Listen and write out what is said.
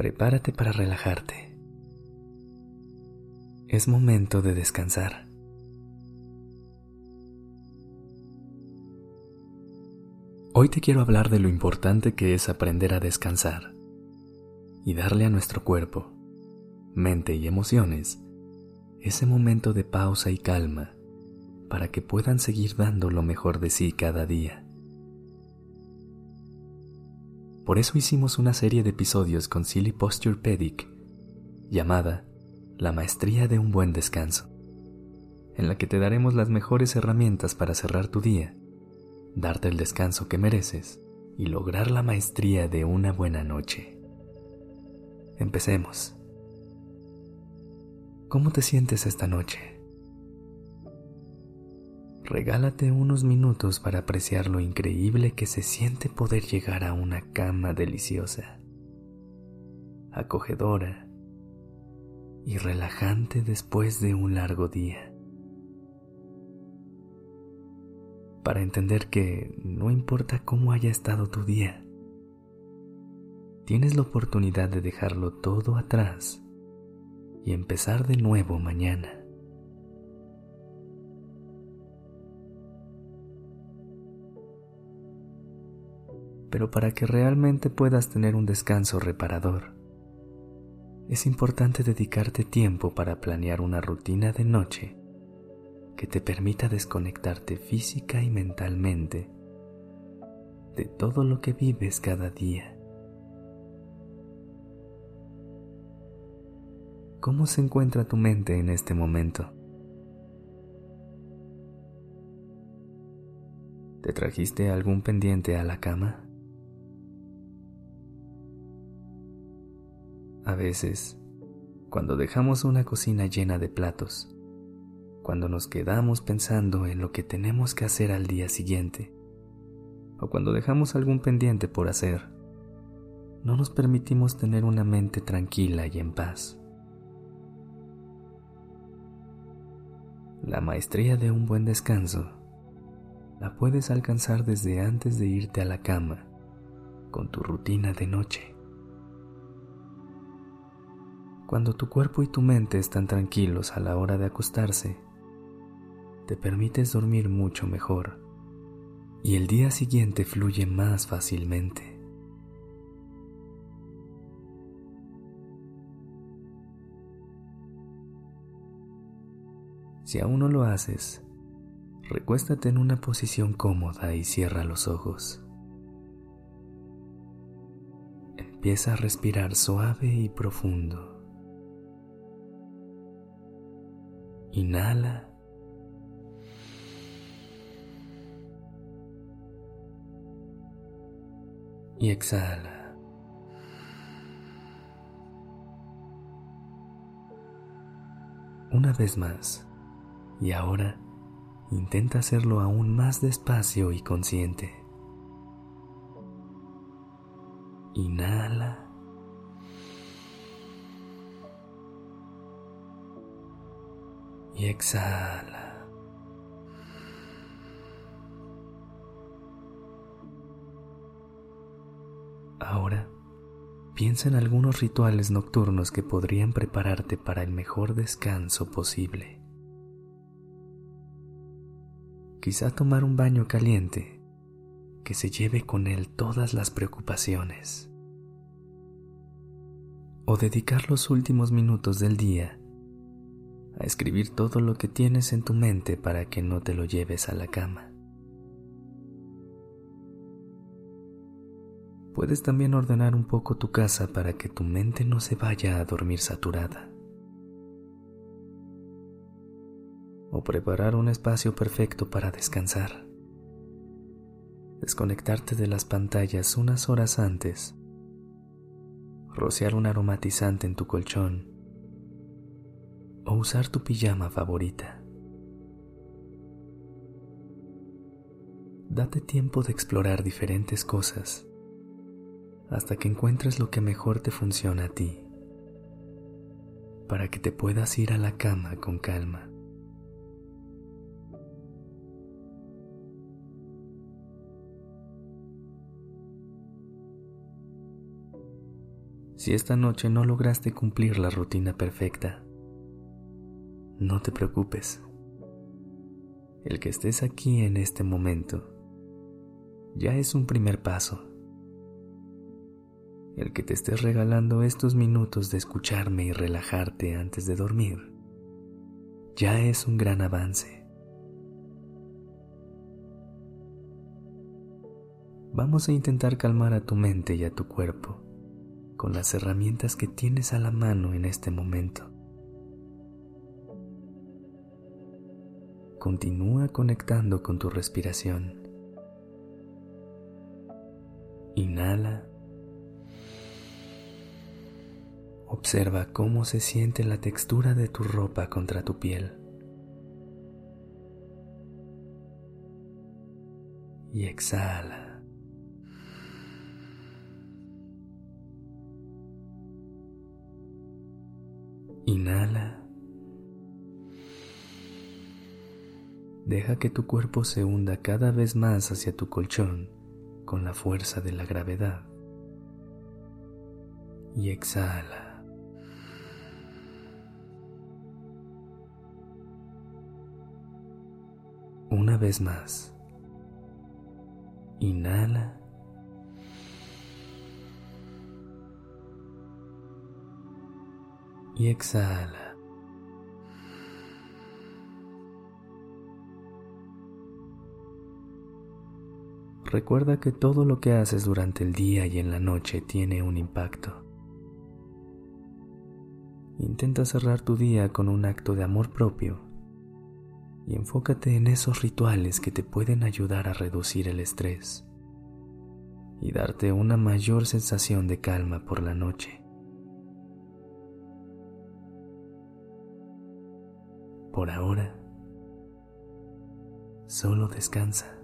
Prepárate para relajarte. Es momento de descansar. Hoy te quiero hablar de lo importante que es aprender a descansar y darle a nuestro cuerpo, mente y emociones ese momento de pausa y calma para que puedan seguir dando lo mejor de sí cada día. Por eso hicimos una serie de episodios con Silly Posture Pedic llamada La Maestría de un Buen Descanso, en la que te daremos las mejores herramientas para cerrar tu día darte el descanso que mereces y lograr la maestría de una buena noche. Empecemos. ¿Cómo te sientes esta noche? Regálate unos minutos para apreciar lo increíble que se siente poder llegar a una cama deliciosa, acogedora y relajante después de un largo día. para entender que no importa cómo haya estado tu día, tienes la oportunidad de dejarlo todo atrás y empezar de nuevo mañana. Pero para que realmente puedas tener un descanso reparador, es importante dedicarte tiempo para planear una rutina de noche que te permita desconectarte física y mentalmente de todo lo que vives cada día. ¿Cómo se encuentra tu mente en este momento? ¿Te trajiste algún pendiente a la cama? A veces, cuando dejamos una cocina llena de platos, cuando nos quedamos pensando en lo que tenemos que hacer al día siguiente, o cuando dejamos algún pendiente por hacer, no nos permitimos tener una mente tranquila y en paz. La maestría de un buen descanso la puedes alcanzar desde antes de irte a la cama con tu rutina de noche. Cuando tu cuerpo y tu mente están tranquilos a la hora de acostarse, te permites dormir mucho mejor y el día siguiente fluye más fácilmente. Si aún no lo haces, recuéstate en una posición cómoda y cierra los ojos. Empieza a respirar suave y profundo. Inhala y exhala. Una vez más, y ahora intenta hacerlo aún más despacio y consciente. Inhala. Y exhala. Ahora, piensa en algunos rituales nocturnos que podrían prepararte para el mejor descanso posible. Quizá tomar un baño caliente que se lleve con él todas las preocupaciones. O dedicar los últimos minutos del día a escribir todo lo que tienes en tu mente para que no te lo lleves a la cama. Puedes también ordenar un poco tu casa para que tu mente no se vaya a dormir saturada. O preparar un espacio perfecto para descansar. Desconectarte de las pantallas unas horas antes. rociar un aromatizante en tu colchón o usar tu pijama favorita. Date tiempo de explorar diferentes cosas hasta que encuentres lo que mejor te funciona a ti, para que te puedas ir a la cama con calma. Si esta noche no lograste cumplir la rutina perfecta, no te preocupes. El que estés aquí en este momento ya es un primer paso. El que te estés regalando estos minutos de escucharme y relajarte antes de dormir ya es un gran avance. Vamos a intentar calmar a tu mente y a tu cuerpo con las herramientas que tienes a la mano en este momento. Continúa conectando con tu respiración. Inhala. Observa cómo se siente la textura de tu ropa contra tu piel. Y exhala. Inhala. Deja que tu cuerpo se hunda cada vez más hacia tu colchón con la fuerza de la gravedad. Y exhala. Una vez más. Inhala. y exhala. Recuerda que todo lo que haces durante el día y en la noche tiene un impacto. Intenta cerrar tu día con un acto de amor propio y enfócate en esos rituales que te pueden ayudar a reducir el estrés y darte una mayor sensación de calma por la noche. Por ahora, solo descansa.